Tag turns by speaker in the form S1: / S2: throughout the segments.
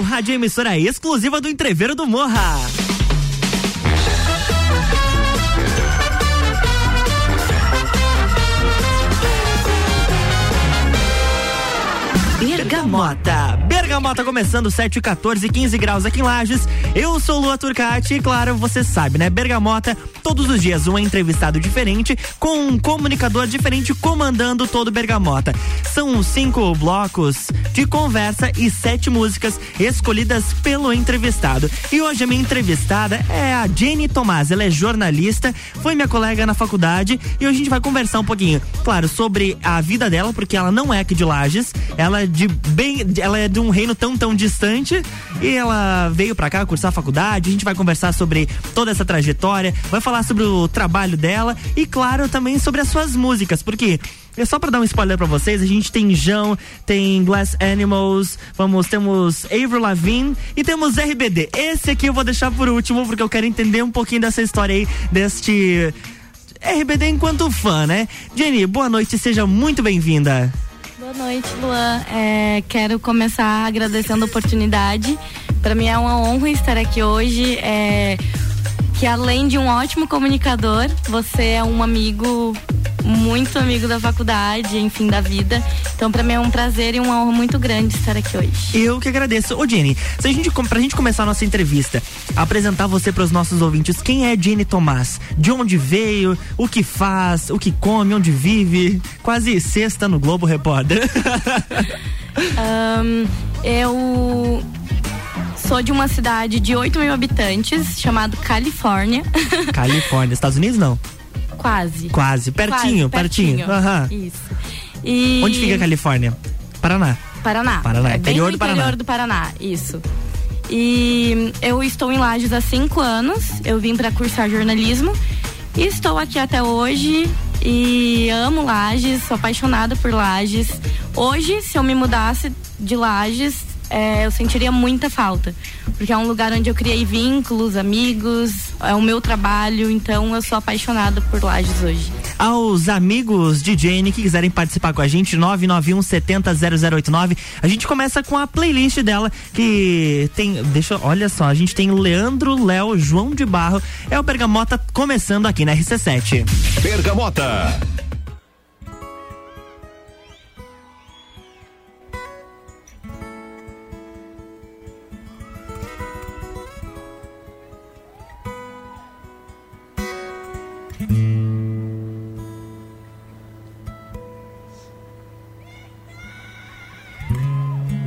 S1: seu rádio emissora exclusiva do Entreveiro do Morra. Bergamota. Bergamota começando 7, 14, 15 graus aqui em Lages. Eu sou Lua Turcati e claro, você sabe, né? Bergamota, todos os dias um entrevistado diferente com um comunicador diferente comandando todo Bergamota. São cinco blocos de conversa e sete músicas escolhidas pelo entrevistado. E hoje a minha entrevistada é a Jenny Tomás. Ela é jornalista, foi minha colega na faculdade e hoje a gente vai conversar um pouquinho, claro, sobre a vida dela, porque ela não é aqui de Lages, ela é de bem, ela é de um reino tão tão distante e ela veio para cá cursar a faculdade. A gente vai conversar sobre toda essa trajetória, vai falar sobre o trabalho dela e claro também sobre as suas músicas, porque é só para dar um spoiler para vocês, a gente tem João, tem Glass Animals, vamos, temos Avril Lavigne e temos RBD. Esse aqui eu vou deixar por último porque eu quero entender um pouquinho dessa história aí deste RBD enquanto fã, né? Jenny, boa noite, seja muito bem-vinda.
S2: Boa noite, Luan. É, quero começar agradecendo a oportunidade. Para mim é uma honra estar aqui hoje. É, que além de um ótimo comunicador, você é um amigo muito amigo da faculdade, enfim, da vida. Então, para mim é um prazer e uma honra muito grande estar aqui hoje.
S1: Eu que agradeço. Ô, Jenny, se a gente, pra gente começar a nossa entrevista, apresentar você para os nossos ouvintes, quem é Jenny Tomás? De onde veio? O que faz? O que come? Onde vive? Quase sexta no Globo Repórter.
S2: um, eu sou de uma cidade de 8 mil habitantes, chamado Califórnia.
S1: Califórnia, Estados Unidos não?
S2: Quase.
S1: Quase, pertinho, Quase, pertinho. pertinho. Uhum.
S2: Isso. E...
S1: Onde fica a Califórnia? Paraná.
S2: Paraná.
S1: Paraná,
S2: é
S1: interior
S2: do
S1: Paraná.
S2: interior do Paraná, isso. E eu estou em Lages há cinco anos. Eu vim para cursar jornalismo e estou aqui até hoje e amo Lages, sou apaixonada por Lages. Hoje, se eu me mudasse de Lages, é, eu sentiria muita falta. Porque é um lugar onde eu criei vínculos, amigos, é o meu trabalho, então eu sou apaixonada por Lages hoje.
S1: Aos amigos de Jane que quiserem participar com a gente, 991 70 0089. A gente começa com a playlist dela, que tem. Deixa, olha só, a gente tem Leandro, Léo, João de Barro. É o Bergamota começando aqui na RC7.
S3: Bergamota.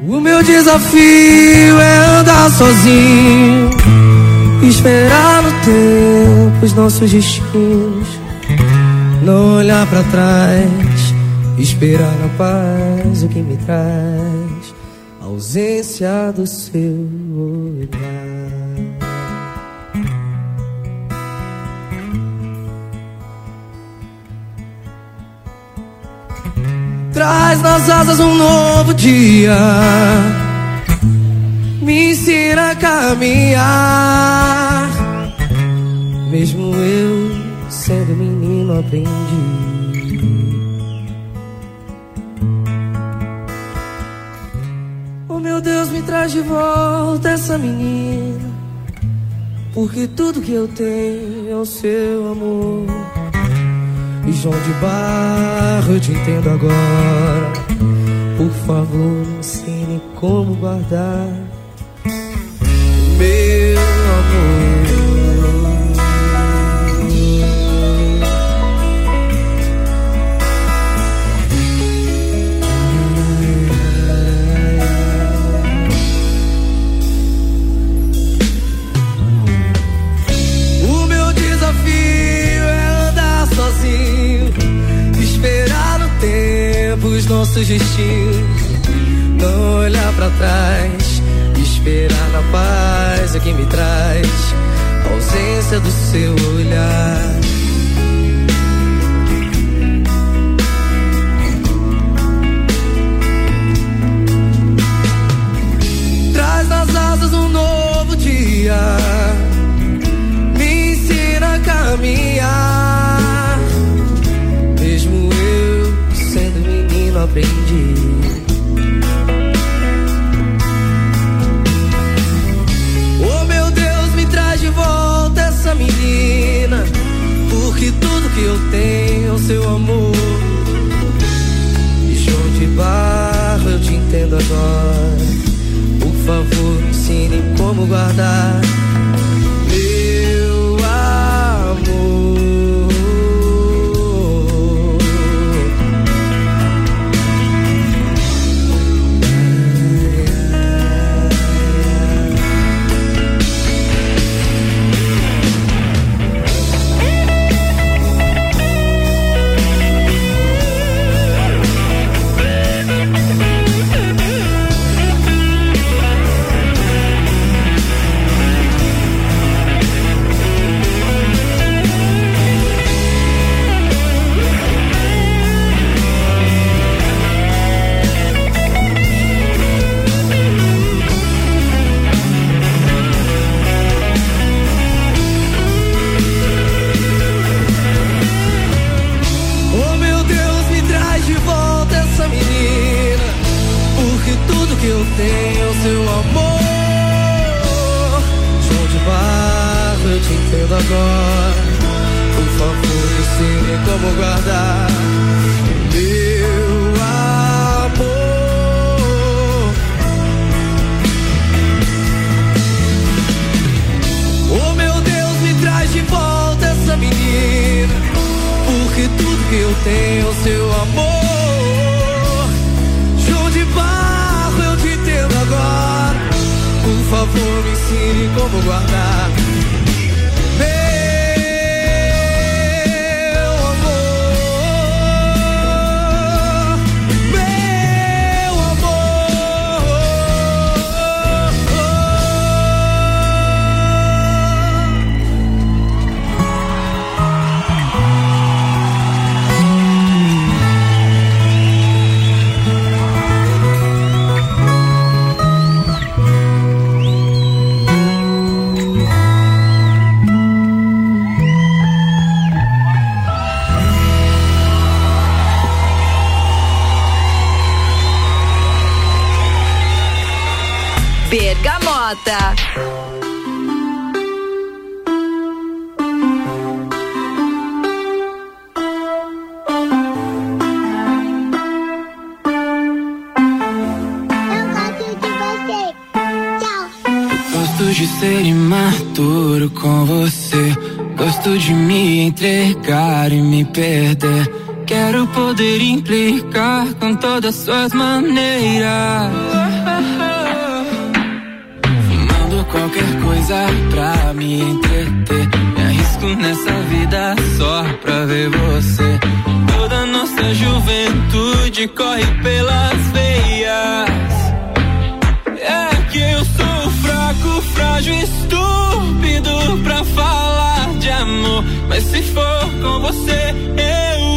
S4: O meu desafio é andar sozinho, esperar no tempo os nossos destinos, não olhar para trás, esperar na paz o que me traz, a ausência do seu olhar. Traz nas asas um novo dia. Me ensina a caminhar. Mesmo eu sendo menino, aprendi. Oh meu Deus, me traz de volta essa menina. Porque tudo que eu tenho é o seu amor. E João de Barro, eu te entendo agora. Por favor, ensine como guardar meu amor. Os nossos destinos, não olhar pra trás, esperar na paz o que me traz, a ausência do seu olhar. tem o seu amor. João de Barro, eu te entendo agora. Por favor, ensine como guardar
S5: ensine como guardar com você. Gosto de me entregar e me perder. Quero poder implicar com todas suas maneiras. qualquer coisa pra me entreter. Me arrisco nessa vida só pra ver você. Toda nossa juventude corre pelas veias. Mas se for com você, eu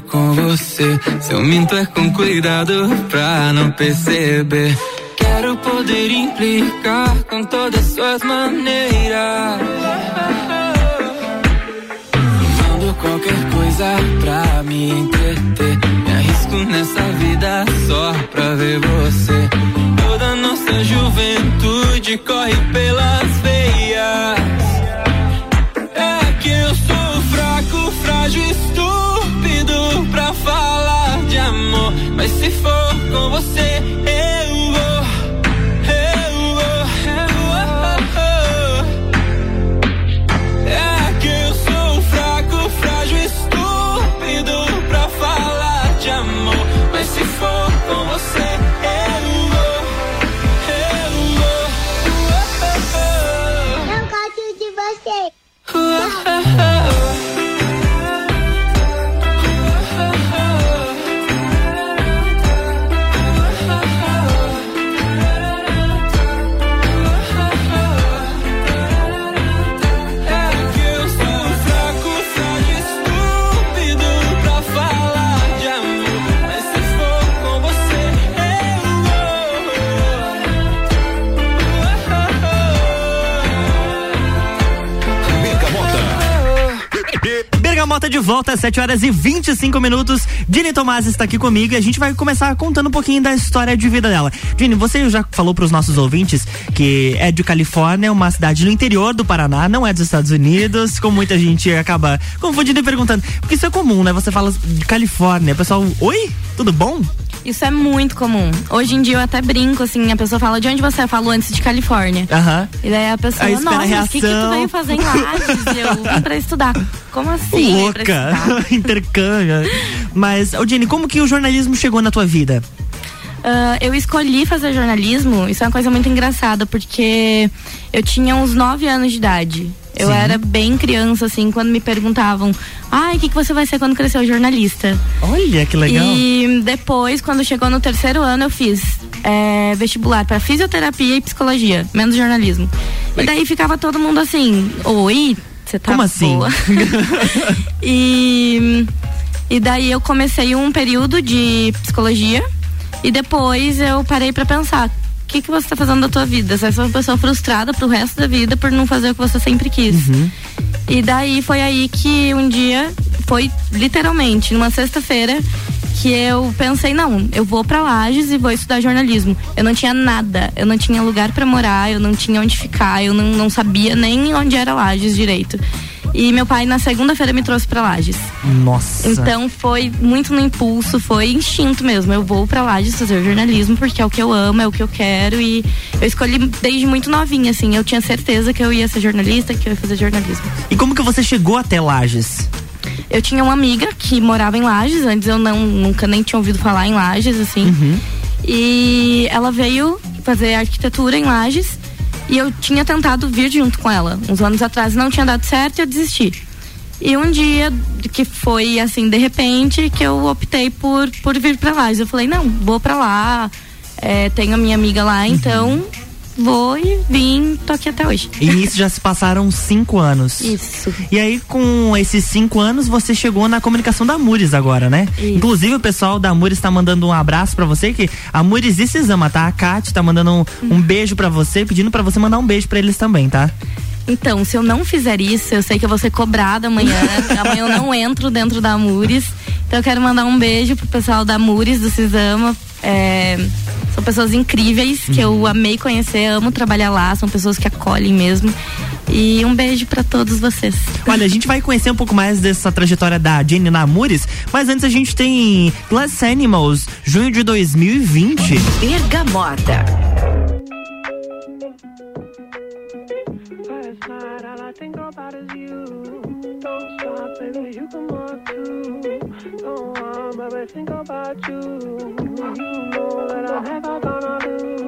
S5: com você. Se eu minto é com cuidado pra não perceber. Quero poder implicar com todas suas maneiras. Mando qualquer coisa pra me entreter. Me arrisco nessa vida só pra ver você. Toda nossa juventude corre pelas veias. De
S1: volta às 7 horas e 25 minutos. Dini Tomás está aqui comigo e a gente vai começar contando um pouquinho da história de vida dela. Dini, você já falou para os nossos ouvintes que é de Califórnia, uma cidade no interior do Paraná, não é dos Estados Unidos, como muita gente acaba confundindo e perguntando. Porque isso é comum, né? Você fala de Califórnia, o pessoal, oi? Tudo bom?
S2: Isso é muito comum. Hoje em dia eu até brinco, assim, a pessoa fala, de onde você falou antes de Califórnia?
S1: Aham.
S2: E daí a pessoa,
S1: Aí espera a
S2: nossa, mas o que, que tu
S1: reação.
S2: veio fazer em Lages? Eu vim pra estudar. Como assim? pra
S1: Louca,
S2: estudar?
S1: intercâmbio. Mas, ô Dini, como que o jornalismo chegou na tua vida?
S2: Ah, eu escolhi fazer jornalismo, isso é uma coisa muito engraçada, porque eu tinha uns 9 anos de idade. Eu
S1: Sim.
S2: era bem criança, assim, quando me perguntavam, ai, o que, que você vai ser quando crescer? Jornalista.
S1: Olha que legal.
S2: E depois, quando chegou no terceiro ano, eu fiz é, vestibular para fisioterapia e psicologia, menos jornalismo. E daí ficava todo mundo assim, oi, você tá
S1: Como assim?
S2: boa? e, e daí eu comecei um período de psicologia e depois eu parei para pensar. O que, que você tá fazendo da tua vida? Você é uma pessoa frustrada pro resto da vida por não fazer o que você sempre quis. E daí foi aí que um dia, foi literalmente, numa sexta-feira, que eu pensei, não, eu vou pra Lages e vou estudar jornalismo. Eu não tinha nada, eu não tinha lugar pra morar, eu não tinha onde ficar, eu não, não sabia nem onde era Lages direito. E meu pai na segunda-feira me trouxe pra Lages.
S1: Nossa.
S2: Então foi muito no impulso, foi instinto mesmo. Eu vou pra Lages fazer jornalismo porque é o que eu amo, é o que eu quero e eu escolhi desde muito novinha, assim. Eu tinha certeza que eu ia ser jornalista, que eu ia fazer jornalismo.
S1: E como que você chegou até Lages?
S2: Eu tinha uma amiga que morava em Lages, antes eu não, nunca nem tinha ouvido falar em Lages, assim. E ela veio fazer arquitetura em Lages e eu tinha tentado vir junto com ela. Uns anos atrás não tinha dado certo e eu desisti. E um dia, que foi assim, de repente, que eu optei por, por vir pra Lages. Eu falei, não, vou pra lá, é, tenho a minha amiga lá, então vou e vim, tô aqui até hoje.
S1: E nisso já se passaram cinco anos.
S2: Isso.
S1: E aí, com esses cinco anos, você chegou na comunicação da Mures agora, né?
S2: Isso.
S1: Inclusive, o pessoal da Mures tá mandando um abraço pra você, que a Mures e Cisama, tá? A Kate tá mandando um, um beijo pra você, pedindo pra você mandar um beijo pra eles também, tá?
S2: Então, se eu não fizer isso, eu sei que eu vou ser cobrada amanhã. amanhã eu não entro dentro da Mures. Então eu quero mandar um beijo pro pessoal da Mures, do Cisama. É, são pessoas incríveis que eu amei conhecer, amo trabalhar lá, são pessoas que acolhem mesmo. E um beijo pra todos vocês.
S1: Olha, a gente vai conhecer um pouco mais dessa trajetória da Jenny na Mures, mas antes a gente tem Glass Animals, junho de 2020.
S3: Bergamota.
S6: Last night, all I think about is baby, you come on too. Don't want, baby, think about you. You know that I'm never gonna lose.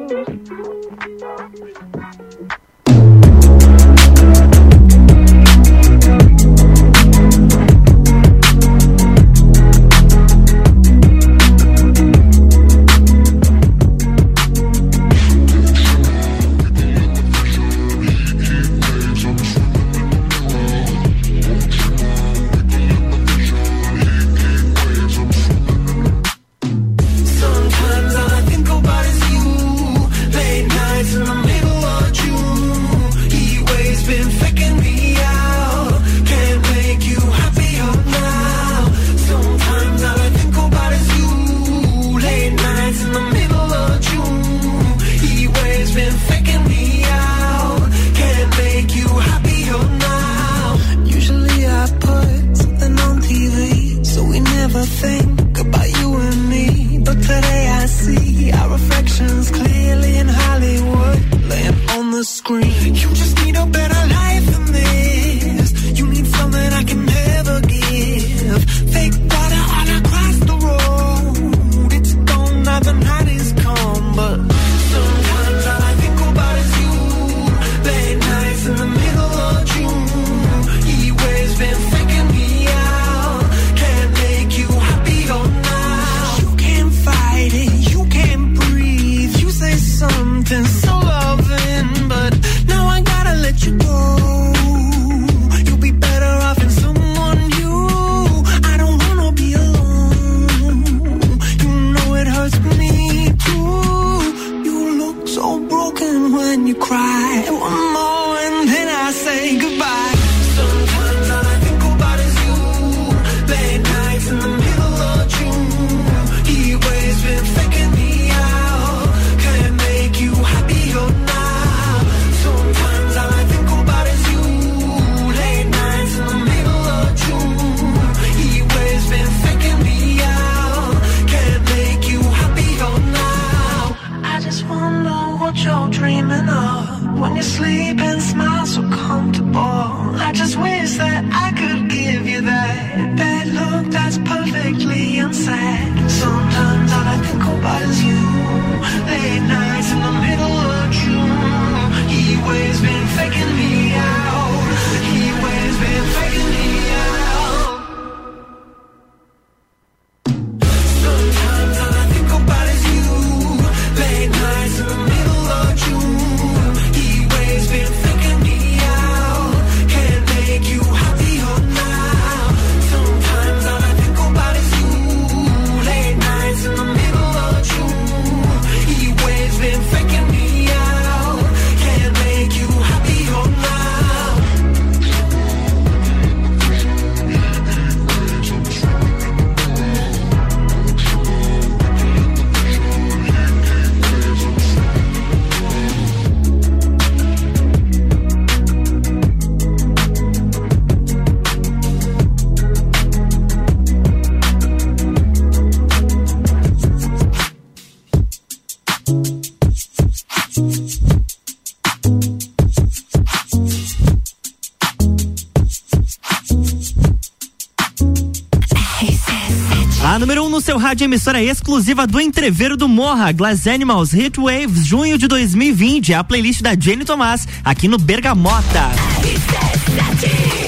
S1: Rádio emissora exclusiva do Entreveiro do Morra, Glass Animals Hit Waves, junho de 2020. A playlist da Jenny Tomás, aqui no Bergamota.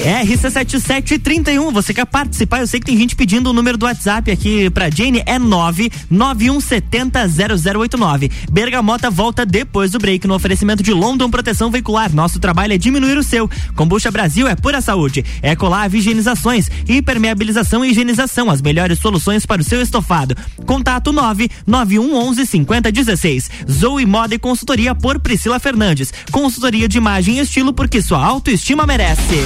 S1: RC7731, você quer participar? Eu sei que tem gente pedindo o número do WhatsApp aqui pra Jane, é 991700089. Bergamota volta depois do break no oferecimento de London Proteção Veicular. Nosso trabalho é diminuir o seu. Kombucha Brasil é pura saúde. Ecolave Higienizações, hipermeabilização e higienização, as melhores soluções para o seu estofado. Contato 99111 5016. Zoe Moda e Consultoria por Priscila Fernandes. Consultoria de imagem e estilo porque sua autoestima merece.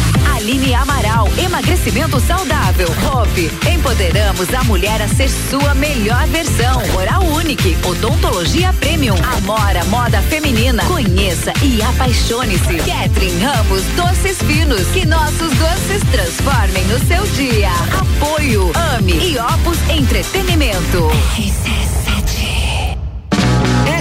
S3: Aline Amaral, emagrecimento saudável. Hope, empoderamos a mulher a ser sua melhor versão. Oral Unique, odontologia premium. Amora, moda feminina. Conheça e apaixone-se. Catherine Ramos, doces finos. Que nossos doces transformem o seu dia. Apoio, ame e Opus Entretenimento.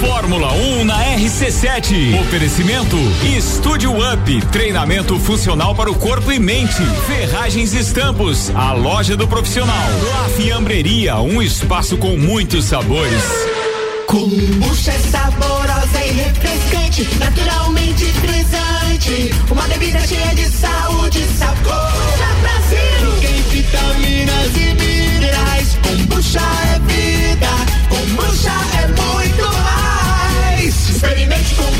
S7: Fórmula 1 um na RC7. Oferecimento Estúdio Up, treinamento funcional para o corpo e mente. Ferragens Estampos, a loja do profissional. La Fiambreria, um espaço com muitos sabores.
S8: Kombucha é saborosa e refrescante, naturalmente frisante. Uma bebida cheia de saúde e sabor. Brasil! Tem vitaminas e minerais. Kombucha é vida.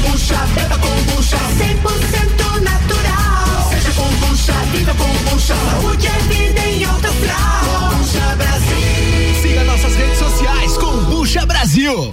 S8: Kombucha, beba kombucha. 100% natural. Seja kombucha, viva kombucha. Saúde é vida em alta astral. Kombucha Brasil.
S9: Siga nossas redes sociais, Kombucha Brasil.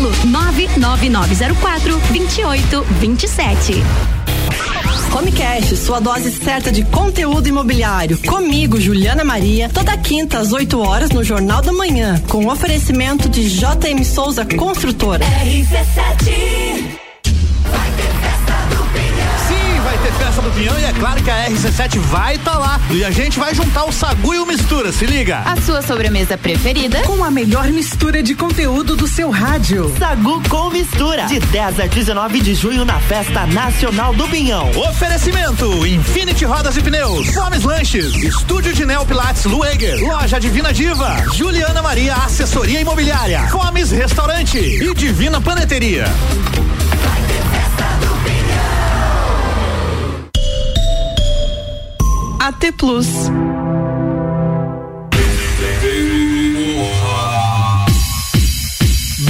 S10: 99904 2827.
S11: Homecast, sua dose certa de conteúdo imobiliário. Comigo, Juliana Maria, toda quinta às 8 horas no Jornal da Manhã, com oferecimento de JM Souza Construtora.
S8: RC7
S12: festa do Pinhão e é claro que a RC7 vai estar tá lá. E a gente vai juntar o Sagu e o Mistura, se liga.
S13: A sua sobremesa preferida?
S14: Com a melhor mistura de conteúdo do seu rádio.
S1: Sagu com Mistura. De 10 a 19 de junho na Festa Nacional do Pinhão.
S12: Oferecimento: Infinity Rodas e Pneus. Fomes Lanches. Estúdio de Neo Pilates Lueger. Loja Divina Diva. Juliana Maria Assessoria Imobiliária. Fomes Restaurante. E Divina Paneteria.
S11: AT Plus.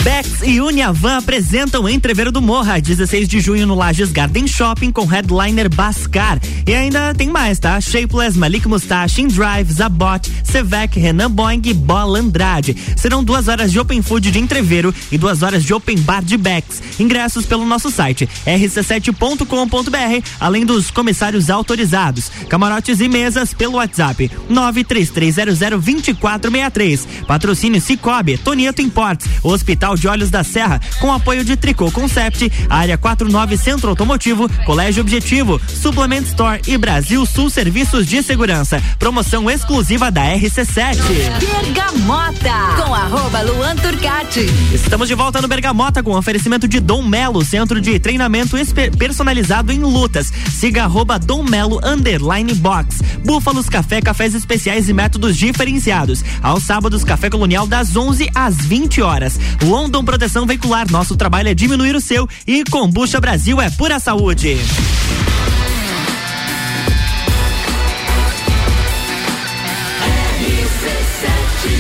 S1: Bex e Uniavan apresentam Entreveiro do Morra, 16 de junho no Lages Garden Shopping com headliner Bascar. E ainda tem mais, tá? Shapeless, Malik Mustache, Drive, Zabot, Sevec, Renan Boing e Bola Andrade. Serão duas horas de Open Food de Entreveiro e duas horas de Open Bar de Bex. Ingressos pelo nosso site rc7.com.br, além dos comissários autorizados. Camarotes e mesas pelo WhatsApp 933002463. Patrocínio Cicobi, Tonieto Imports, Hospital de Olhos da Serra, com apoio de Tricô Concept, Área 49 Centro Automotivo, Colégio Objetivo, Suplement Store e Brasil Sul Serviços de Segurança. Promoção exclusiva da RC7.
S3: Bergamota, com arroba Luan Turcati.
S1: Estamos de volta no Bergamota com oferecimento de Dom Melo, centro de treinamento personalizado em lutas. Siga arroba Dom Melo underline box. Búfalos Café, cafés especiais e métodos diferenciados. Aos sábados, Café Colonial das 11 às 20 horas. London Proteção Veicular, nosso trabalho é diminuir o seu e Combucha Brasil é pura saúde.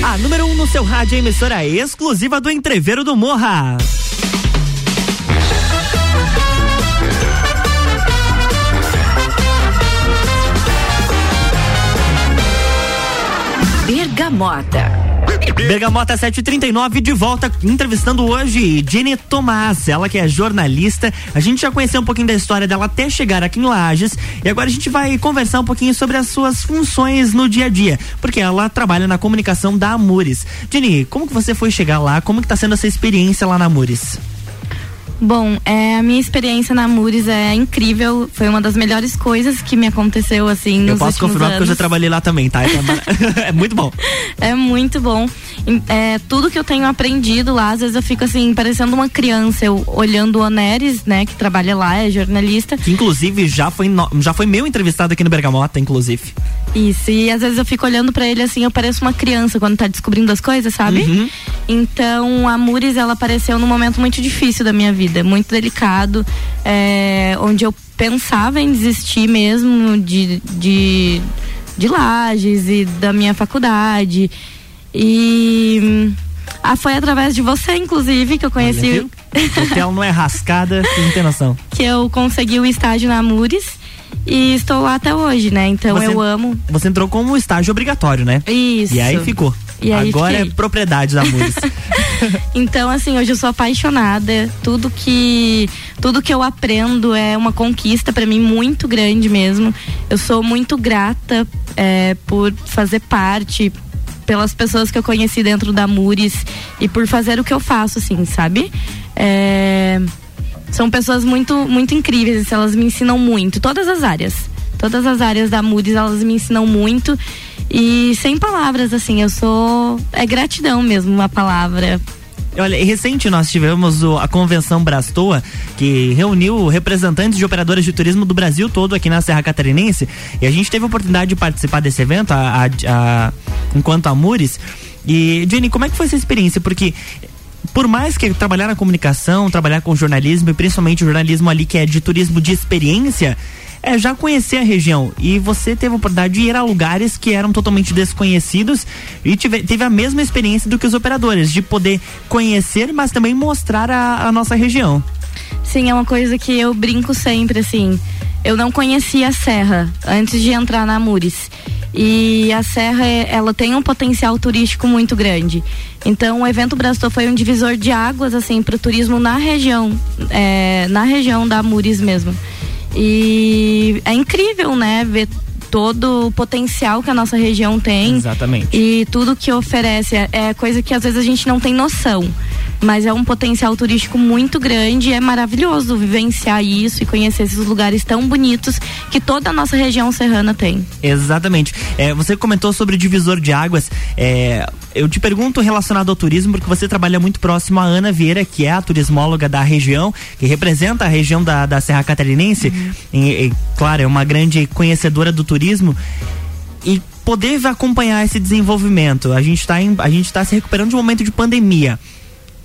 S1: A número 1 um no seu rádio, emissora exclusiva do Entreveiro do Morra.
S3: Bergamota.
S1: Bergamota 739 de volta entrevistando hoje Jenny Tomás, ela que é jornalista. A gente já conheceu um pouquinho da história dela até chegar aqui em Lages e agora a gente vai conversar um pouquinho sobre as suas funções no dia a dia, porque ela trabalha na comunicação da Amures. Jenny, como que você foi chegar lá? Como que tá sendo essa experiência lá na Amures?
S2: Bom, é, a minha experiência na Mures é incrível. Foi uma das melhores coisas que me aconteceu, assim, nos
S1: Eu posso confirmar
S2: anos.
S1: porque eu já trabalhei lá também, tá? É, é muito bom.
S2: É muito bom. É, tudo que eu tenho aprendido lá, às vezes eu fico assim, parecendo uma criança. Eu olhando o Oneres, né, que trabalha lá, é jornalista.
S1: Que inclusive já foi, no, já foi meu entrevistado aqui no Bergamota, inclusive.
S2: Isso, e às vezes eu fico olhando para ele assim, eu pareço uma criança quando tá descobrindo as coisas, sabe?
S1: Uhum.
S2: Então a Mures, ela apareceu num momento muito difícil da minha vida, muito delicado, é, onde eu pensava em desistir mesmo de, de, de lajes e da minha faculdade. E ah, foi através de você, inclusive, que eu conheci.
S1: Porque ela não é rascada, não tem noção.
S2: que eu consegui o estágio na Mures e estou lá até hoje, né? Então
S1: Você-
S2: eu amo.
S1: Você entrou como estágio obrigatório, né?
S2: Isso.
S1: E aí ficou.
S2: E aí
S1: Agora
S2: fiquei.
S1: é propriedade da Mures.
S2: Então, assim, hoje eu sou apaixonada. Tudo que tudo que eu aprendo é uma conquista para mim muito grande mesmo. Eu sou muito grata é, por fazer parte pelas pessoas que eu conheci dentro da Mures e por fazer o que eu faço, assim, sabe? É, são pessoas muito muito incríveis, elas me ensinam muito, todas as áreas. Todas as áreas da Mures, elas me ensinam muito. E sem palavras, assim, eu sou. É gratidão mesmo uma palavra.
S1: Olha, recente nós tivemos a convenção Brastoa, que reuniu representantes de operadoras de turismo do Brasil todo aqui na Serra Catarinense. E a gente teve a oportunidade de participar desse evento, a, a- a- enquanto Amures. E, Jenny, como é que foi essa experiência? Porque por mais que trabalhar na comunicação, trabalhar com jornalismo e principalmente o jornalismo ali que é de turismo de experiência, é já conhecer a região. E você teve a oportunidade de ir a lugares que eram totalmente desconhecidos e tive, teve a mesma experiência do que os operadores, de poder conhecer, mas também mostrar a, a nossa região.
S2: Sim, é uma coisa que eu brinco sempre, assim. Eu não conhecia a Serra antes de entrar na Mures. E a Serra, ela tem um potencial turístico muito grande. Então, o evento Brastor foi um divisor de águas, assim, para o turismo na região, é, na região da Mures mesmo. E é incrível, né, ver todo o potencial que a nossa região tem.
S1: Exatamente.
S2: E tudo que oferece é, é coisa que às vezes a gente não tem noção mas é um potencial turístico muito grande. É maravilhoso vivenciar isso e conhecer esses lugares tão bonitos que toda a nossa região serrana tem.
S1: Exatamente. É, você comentou sobre o divisor de águas. É, eu te pergunto relacionado ao turismo, porque você trabalha muito próximo a Ana Vieira, que é a turismóloga da região, que representa a região da, da Serra Catarinense. Uhum. E, e, claro, é uma grande conhecedora do turismo. E poder acompanhar esse desenvolvimento. A gente está a gente está se recuperando de um momento de pandemia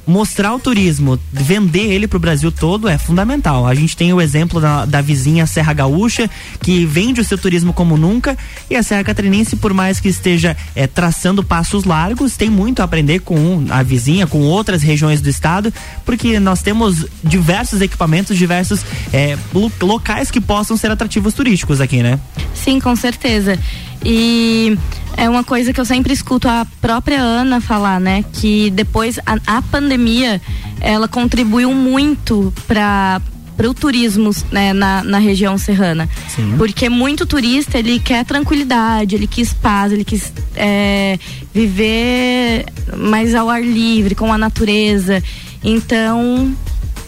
S1: mostrar o turismo, vender ele para o Brasil todo é fundamental. A gente tem o exemplo da, da, vizinha Serra Gaúcha, que vende o seu turismo como nunca, e a Serra Catarinense, por mais que esteja é, traçando passos largos, tem muito a aprender com a vizinha, com outras regiões do estado, porque nós temos diversos equipamentos, diversos é, locais que possam ser atrativos turísticos aqui, né?
S2: Sim, com certeza. E é uma coisa que eu sempre escuto a própria Ana falar, né? Que depois a, a pandemia ela contribuiu muito para para o turismo né, na, na região serrana. Sim. Porque muito turista, ele quer tranquilidade, ele quis paz, ele quis é, viver mais ao ar livre, com a natureza. Então,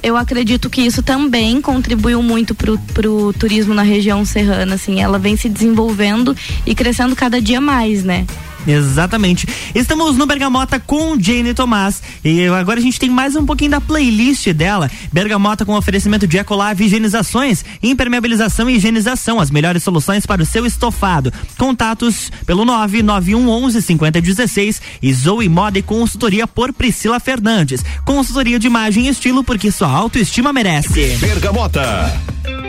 S2: eu acredito que isso também contribuiu muito pro, pro turismo na região serrana, assim, ela vem se desenvolvendo e crescendo cada dia mais, né?
S1: Exatamente. Estamos no Bergamota com Jane Tomás. E agora a gente tem mais um pouquinho da playlist dela. Bergamota com oferecimento de Ecolave Higienizações, impermeabilização e higienização. As melhores soluções para o seu estofado. Contatos pelo 99111 5016 e Zoe Moda e consultoria por Priscila Fernandes. Consultoria de imagem e estilo porque sua autoestima merece.
S7: Bergamota.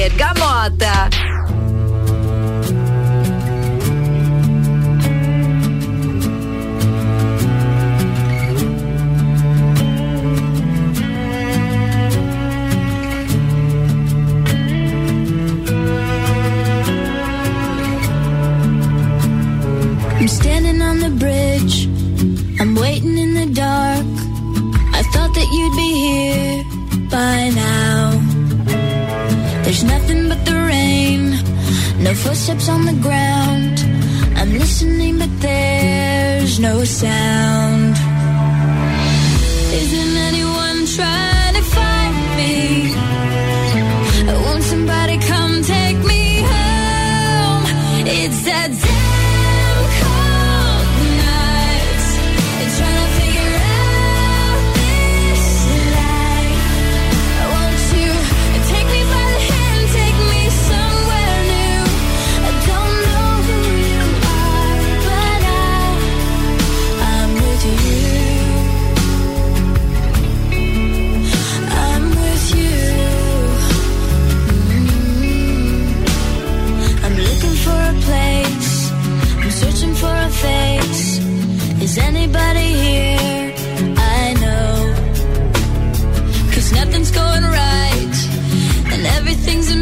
S3: Bergamota.
S15: sad. things in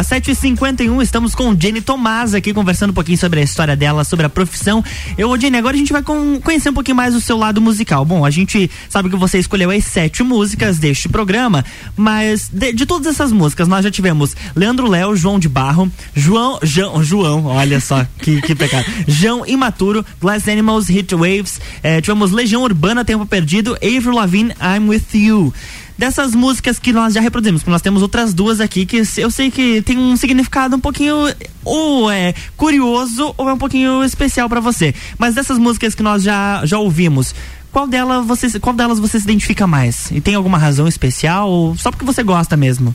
S12: Bergamota
S1: 751, estamos com Jenny Tomás aqui conversando um pouquinho sobre a história dela, sobre a profissão. Eu, Jenny, agora a gente vai com- conhecer um pouquinho mais o seu lado musical. Bom, a gente sabe que você escolheu as sete músicas deste programa, mas de, de todas essas músicas nós já tivemos Leandro Léo, João de Barro, João, João, João olha só que, que pecado, João Imaturo, Glass Animals, Hit Waves, eh, tivemos Legião Urbana, Tempo Perdido, Avril Lavigne, I'm With You dessas músicas que nós já reproduzimos, porque nós temos outras duas aqui que eu sei que tem um significado um pouquinho ou é curioso ou é um pouquinho especial pra você. Mas dessas músicas que nós já já ouvimos, qual dela você qual delas você se identifica mais? E tem alguma razão especial ou só porque você gosta mesmo?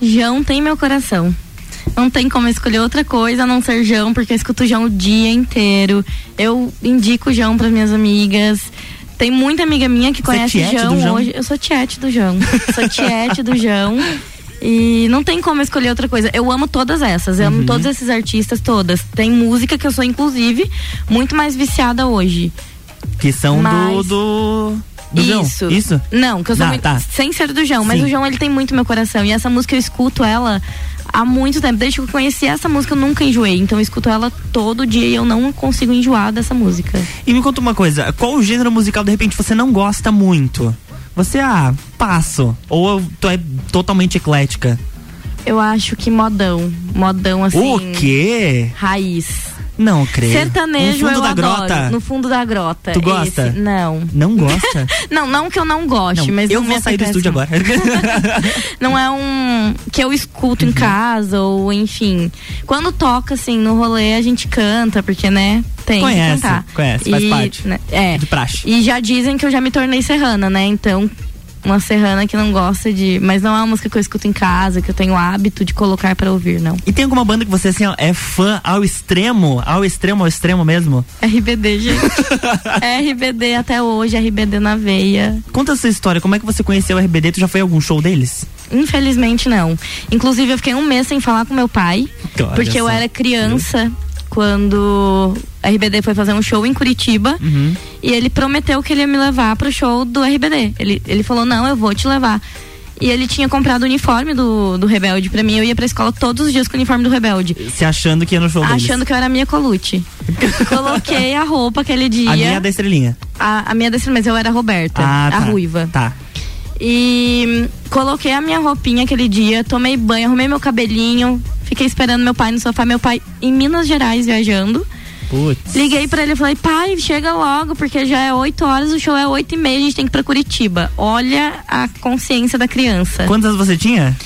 S2: João tem meu coração. Não tem como escolher outra coisa a não ser João, porque eu escuto João o dia inteiro. Eu indico João para minhas amigas. Tem muita amiga minha que
S1: Você é
S2: conhece João,
S1: do João?
S2: hoje. Eu sou tiete do João. sou tiete do João. E não tem como escolher outra coisa. Eu amo todas essas, eu
S1: Uhum.
S2: amo todos esses artistas, todas. Tem música que eu sou, inclusive, muito mais viciada hoje.
S1: Que são do
S2: Mas-
S1: do do João.
S2: Isso.
S1: Isso?
S2: Não, que eu sou
S1: Ah,
S2: muito,
S1: tá.
S2: sem ser do João, mas
S1: Sim.
S2: o João ele tem muito meu coração e essa música eu escuto ela há muito tempo. Desde que eu conheci essa música, eu nunca enjoei. Então eu escuto ela todo dia e eu não consigo enjoar dessa música.
S1: E me conta uma coisa, qual o gênero musical de repente você não gosta muito? Você, ah, passo. Ou tu é totalmente eclética?
S2: Eu acho que modão. Modão assim.
S1: O quê?
S2: Raiz.
S1: Não creio.
S2: Sertanejo
S1: No fundo
S2: eu
S1: da
S2: adoro.
S1: grota?
S2: No fundo da grota.
S1: Tu gosta?
S2: Esse, não.
S1: Não gosta?
S2: Não, não que eu não goste,
S1: Não,
S2: mas
S1: eu vou
S2: me
S1: sair do estúdio agora.
S2: não é um que eu escuto
S1: Uhum.
S2: em casa ou enfim. Quando toca assim no rolê a gente canta porque né tem
S1: Conhece,
S2: que cantar.
S1: conhece, faz
S2: E,
S1: parte.
S2: né, é.
S1: De praxe.
S2: E já dizem que eu já me tornei serrana, né? Então uma serrana que não gosta de, mas não é uma música que eu escuto em casa, que eu tenho o hábito de colocar pra ouvir, não.
S1: E tem alguma banda que você assim, ó, é fã ao extremo? Ao extremo, ao extremo mesmo?
S2: RBD, gente. RBD até hoje, RBD na veia.
S1: Conta essa história, como é que você conheceu o RBD? Tu já foi a algum show deles?
S2: Infelizmente não. Inclusive eu fiquei um mês sem falar com meu pai,
S1: Olha
S2: porque eu
S1: só.
S2: era criança quando a RBD foi fazer um show em Curitiba
S1: Uhum.
S2: e ele prometeu que ele ia me levar pro show do RBD. Ele, ele falou: "Não, eu vou te levar". E ele tinha comprado o uniforme do, do Rebelde pra mim. Eu ia pra escola todos os dias com o uniforme do Rebelde.
S1: Se achando que ia no show deles.
S2: Achando que eu era a Mia Colucci. Coloquei a roupa aquele dia.
S1: A minha da estrelinha.
S2: A, a minha desse, mas eu era a Roberta,
S1: Ah,
S2: a
S1: tá.
S2: ruiva.
S1: Tá.
S2: E coloquei a minha roupinha aquele dia, tomei banho, arrumei meu cabelinho, fiquei esperando meu pai no sofá, meu pai em Minas Gerais viajando.
S1: Putz.
S2: Liguei pra ele e falei, pai, chega logo, porque já é 8 horas, o show é 8 e meia, a gente tem que ir pra Curitiba. Olha a consciência da criança.
S1: Quantos anos você tinha?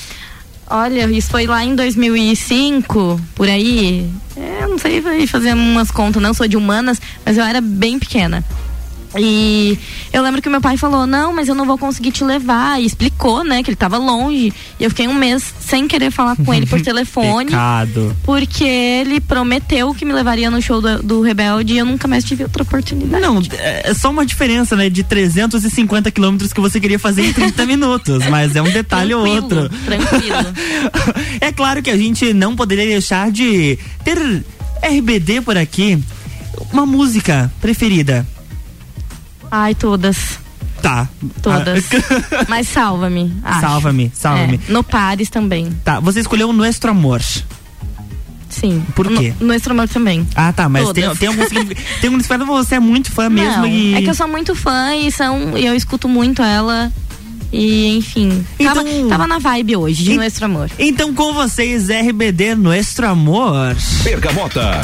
S2: Olha, isso foi lá em 2005, por aí. É, eu não sei fazer umas contas, não sou de humanas, mas eu era bem pequena. E eu lembro que meu pai falou: Não, mas eu não vou conseguir te levar. E explicou, né, que ele tava longe. E eu fiquei um mês sem querer falar com ele por telefone.
S1: Pecado.
S2: Porque ele prometeu que me levaria no show do, do Rebelde e eu nunca mais tive outra oportunidade.
S1: Não, é é só uma diferença, né? De 350 quilômetros que você queria fazer em 30 minutos. Mas é um detalhe ou outro.
S2: Tranquilo.
S1: É claro que a gente não poderia deixar de ter RBD por aqui. Uma música preferida.
S2: Ai, todas.
S1: Tá.
S2: Todas. Mas salva-me.
S1: Salva-me, salva-me.
S2: É, no Paris também.
S1: Tá, você escolheu o Nuestro Amor.
S2: Sim.
S1: Por quê?
S2: No, Nuestro Amor também.
S1: Ah, tá, mas tem,
S2: Todas.
S1: tem algum significado. tem um significado você é muito fã mesmo
S2: Não,
S1: e.
S2: É que eu sou muito fã e, são, e eu escuto muito ela. E, enfim. Tava, tava na vibe hoje, de Nuestro Amor.
S1: Então com vocês, RBD Nuestro Amor.
S7: Bergamota.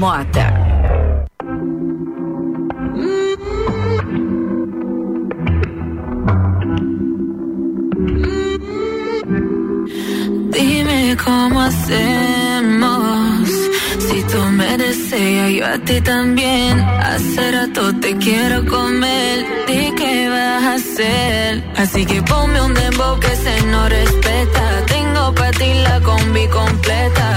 S3: Bergamota.
S15: Dime cómo hacemos. Si tú me deseas, yo a ti también. Hace rato te quiero comer. Di qué vas a hacer. Así que ponme un dembow que se no respeta. Tengo para ti la combi completa.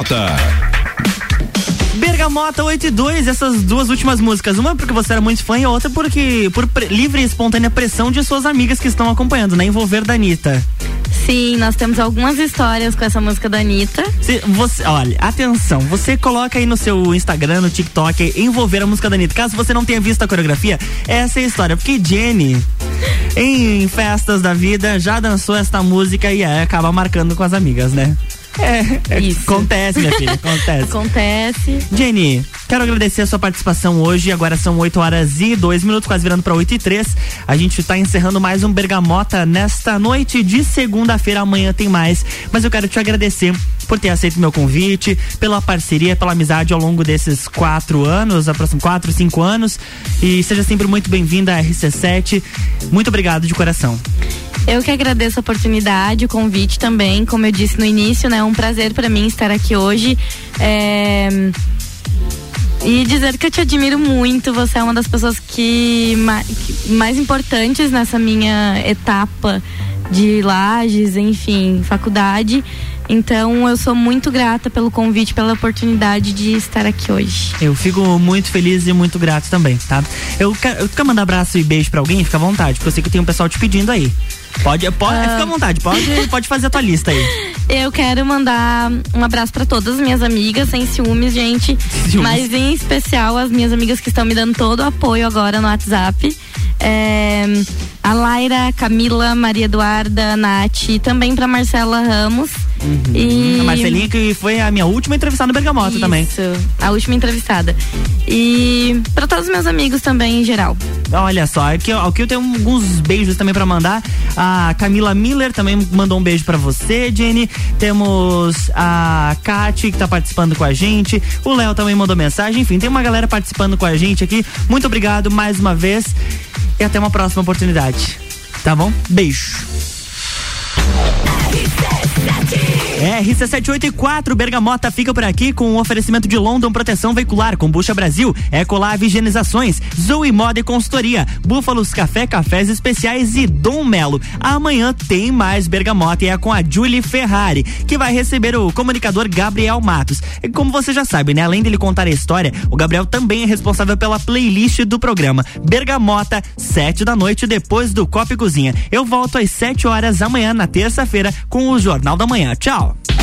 S7: Bergamota.
S1: Bergamota 8 e 2, essas duas últimas músicas. Uma porque você era muito fã e a outra porque por livre e espontânea pressão de suas amigas que estão acompanhando, né? Envolver da Anitta.
S2: Sim, nós temos algumas histórias com essa música da Anitta.
S1: Se você, olha, atenção, você coloca aí no seu Instagram, no TikTok, envolver a música da Anitta. Caso você não tenha visto a coreografia, essa é a história. Porque Jenny, em festas da vida, já dançou esta música e é, acaba marcando com as amigas, né? É, é, acontece, minha filha, acontece.
S2: Acontece.
S1: Jenny, quero agradecer a sua participação hoje. Agora são 8 horas e 2 minutos, quase virando para 8 e 3. A gente está encerrando mais um Bergamota nesta noite de segunda-feira. Amanhã tem mais. Mas eu quero te agradecer por ter aceito meu convite, pela parceria, pela amizade ao longo desses quatro anos, aproximadamente quatro, cinco anos. E seja sempre muito bem-vinda à RC7. Muito obrigado de coração.
S2: Eu que agradeço a oportunidade, o convite também. Como eu disse no início, né? É um prazer para mim estar aqui hoje. É, E dizer que eu te admiro muito. Você é uma das pessoas que, ma- que mais importantes nessa minha etapa de lajes, enfim, faculdade. Então eu sou muito grata pelo convite, pela oportunidade de estar aqui hoje.
S1: Eu fico muito feliz e muito grato também, tá? Eu quero, eu quero mandar abraço e beijo pra alguém, fica à vontade, porque eu sei que tem um pessoal te pedindo aí. Pode, pode,
S2: Ah.
S1: fica à vontade, pode, pode fazer a tua lista aí.
S2: Eu quero mandar um abraço para todas as minhas amigas, sem ciúmes, gente.
S1: Ciúmes.
S2: Mas em especial as minhas amigas que estão me dando todo o apoio agora no WhatsApp. É, a Laira, Camila, Maria Eduarda, Nath, e também para Marcela Ramos, E...
S1: A Marcelinha que foi a minha última entrevistada no Bergamota
S2: Isso,
S1: também.
S2: a última entrevistada. E para todos os meus amigos também, em geral.
S1: Olha só, aqui, aqui eu tenho alguns beijos também pra mandar. A Camila Miller também mandou um beijo pra você, Jenny. Temos a Kati que tá participando com a gente. O Léo também mandou mensagem. Enfim, tem uma galera participando com a gente aqui. Muito obrigado mais uma vez e até uma próxima oportunidade. Tá bom? Beijo. RC784 Bergamota fica por aqui com o um oferecimento de London Proteção Veicular, Combucha Brasil, Ecolave Higienizações, Zoe Moda e Consultoria, Búfalos Café, Cafés Especiais e Dom Melo. Amanhã tem mais Bergamota e é com a Julie Ferrari, que vai receber o comunicador Gabriel Matos. E como você já sabe, né? Além dele contar a história, o Gabriel também é responsável pela playlist do programa Bergamota, sete da noite, depois do Copa e Cozinha. Eu volto às sete horas amanhã, na terça-feira, com o Jornal da Manhã. Tchau! y'all.